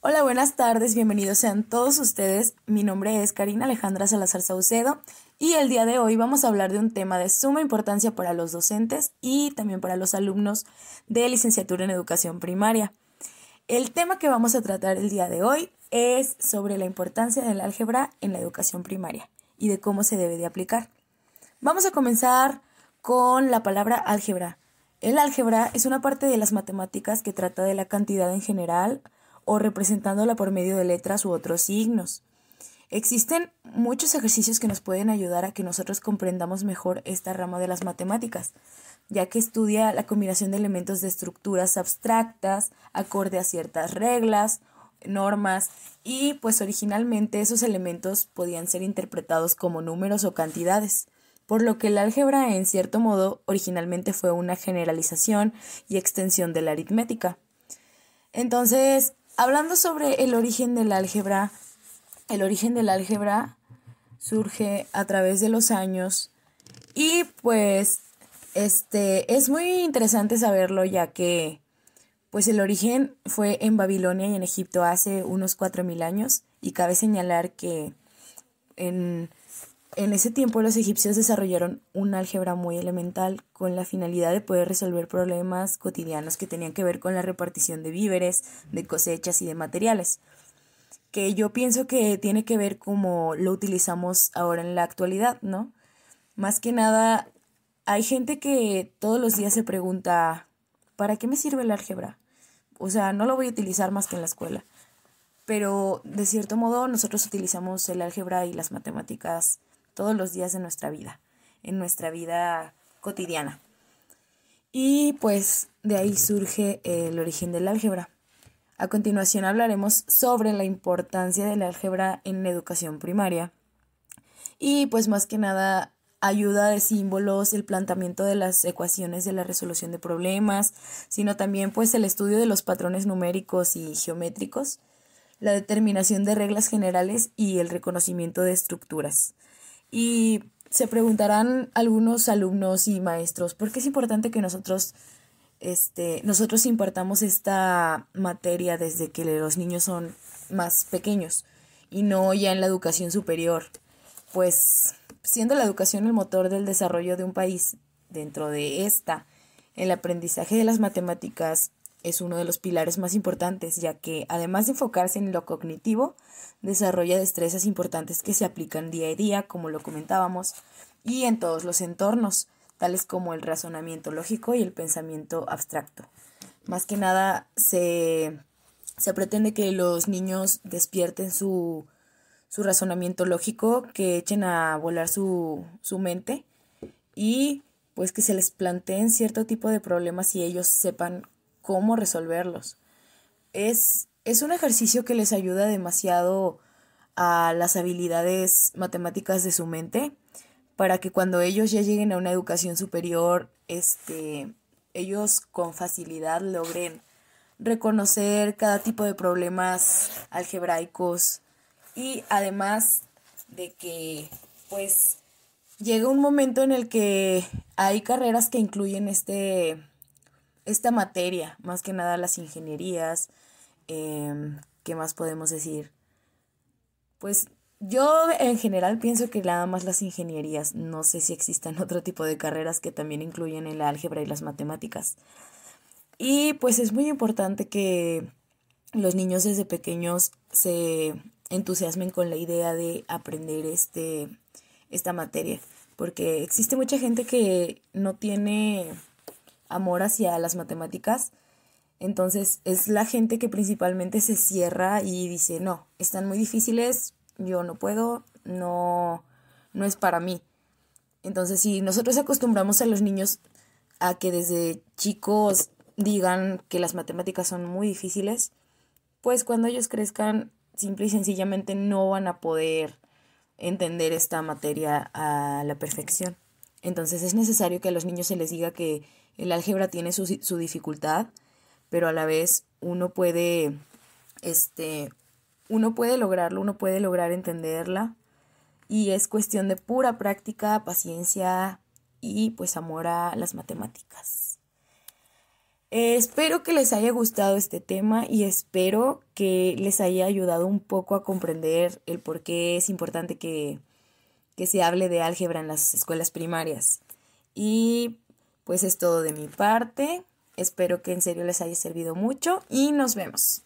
Hola, buenas tardes, bienvenidos sean todos ustedes. Mi nombre es Karina Alejandra Salazar Saucedo y el día de hoy vamos a hablar de un tema de suma importancia para los docentes y también para los alumnos de licenciatura en educación primaria. El tema que vamos a tratar el día de hoy es sobre la importancia del álgebra en la educación primaria y de cómo se debe de aplicar. Vamos a comenzar con la palabra álgebra. El álgebra es una parte de las matemáticas que trata de la cantidad en general, o representándola por medio de letras u otros signos. Existen muchos ejercicios que nos pueden ayudar a que nosotros comprendamos mejor esta rama de las matemáticas, ya que estudia la combinación de elementos de estructuras abstractas, acorde a ciertas reglas, normas, y pues originalmente esos elementos podían ser interpretados como números o cantidades, por lo que el álgebra en cierto modo originalmente fue una generalización y extensión de la aritmética. Entonces, Hablando sobre el origen del álgebra, el origen del álgebra surge a través de los años y pues este es muy interesante saberlo ya que pues el origen fue en Babilonia y en Egipto hace unos 4000 años y cabe señalar que en en ese tiempo los egipcios desarrollaron un álgebra muy elemental con la finalidad de poder resolver problemas cotidianos que tenían que ver con la repartición de víveres, de cosechas y de materiales, que yo pienso que tiene que ver como lo utilizamos ahora en la actualidad, ¿no? Más que nada, hay gente que todos los días se pregunta, ¿para qué me sirve el álgebra? O sea, no lo voy a utilizar más que en la escuela. Pero de cierto modo nosotros utilizamos el álgebra y las matemáticas todos los días de nuestra vida, en nuestra vida cotidiana. Y pues de ahí surge el origen del álgebra. A continuación hablaremos sobre la importancia del álgebra en la educación primaria. Y pues más que nada ayuda de símbolos, el planteamiento de las ecuaciones de la resolución de problemas, sino también pues el estudio de los patrones numéricos y geométricos, la determinación de reglas generales y el reconocimiento de estructuras. Y se preguntarán algunos alumnos y maestros, ¿por qué es importante que nosotros, este, nosotros impartamos esta materia desde que los niños son más pequeños y no ya en la educación superior? Pues siendo la educación el motor del desarrollo de un país, dentro de esta, el aprendizaje de las matemáticas es uno de los pilares más importantes, ya que además de enfocarse en lo cognitivo, desarrolla destrezas importantes que se aplican día a día, como lo comentábamos, y en todos los entornos, tales como el razonamiento lógico y el pensamiento abstracto. Más que nada se, se pretende que los niños despierten su, su razonamiento lógico, que echen a volar su, su mente y pues que se les planteen cierto tipo de problemas y ellos sepan cómo resolverlos. Es, es un ejercicio que les ayuda demasiado a las habilidades matemáticas de su mente para que cuando ellos ya lleguen a una educación superior, este, ellos con facilidad logren reconocer cada tipo de problemas algebraicos y además de que pues llega un momento en el que hay carreras que incluyen este esta materia, más que nada las ingenierías, em, ¿qué más podemos decir? Pues yo en general pienso que nada más las ingenierías, no sé si existan otro tipo de carreras que también incluyen el álgebra y las matemáticas. Y pues es muy importante que los niños desde pequeños se entusiasmen con la idea de aprender este, esta materia, porque existe mucha gente que no tiene amor hacia las matemáticas. Entonces es la gente que principalmente se cierra y dice, no, están muy difíciles, yo no puedo, no, no es para mí. Entonces si nosotros acostumbramos a los niños a que desde chicos digan que las matemáticas son muy difíciles, pues cuando ellos crezcan simple y sencillamente no van a poder entender esta materia a la perfección. Entonces es necesario que a los niños se les diga que el álgebra tiene su, su dificultad, pero a la vez uno puede este, uno puede lograrlo, uno puede lograr entenderla y es cuestión de pura práctica, paciencia y pues amor a las matemáticas. Espero que les haya gustado este tema y espero que les haya ayudado un poco a comprender el por qué es importante que, que se hable de álgebra en las escuelas primarias. Y pues es todo de mi parte. Espero que en serio les haya servido mucho y nos vemos.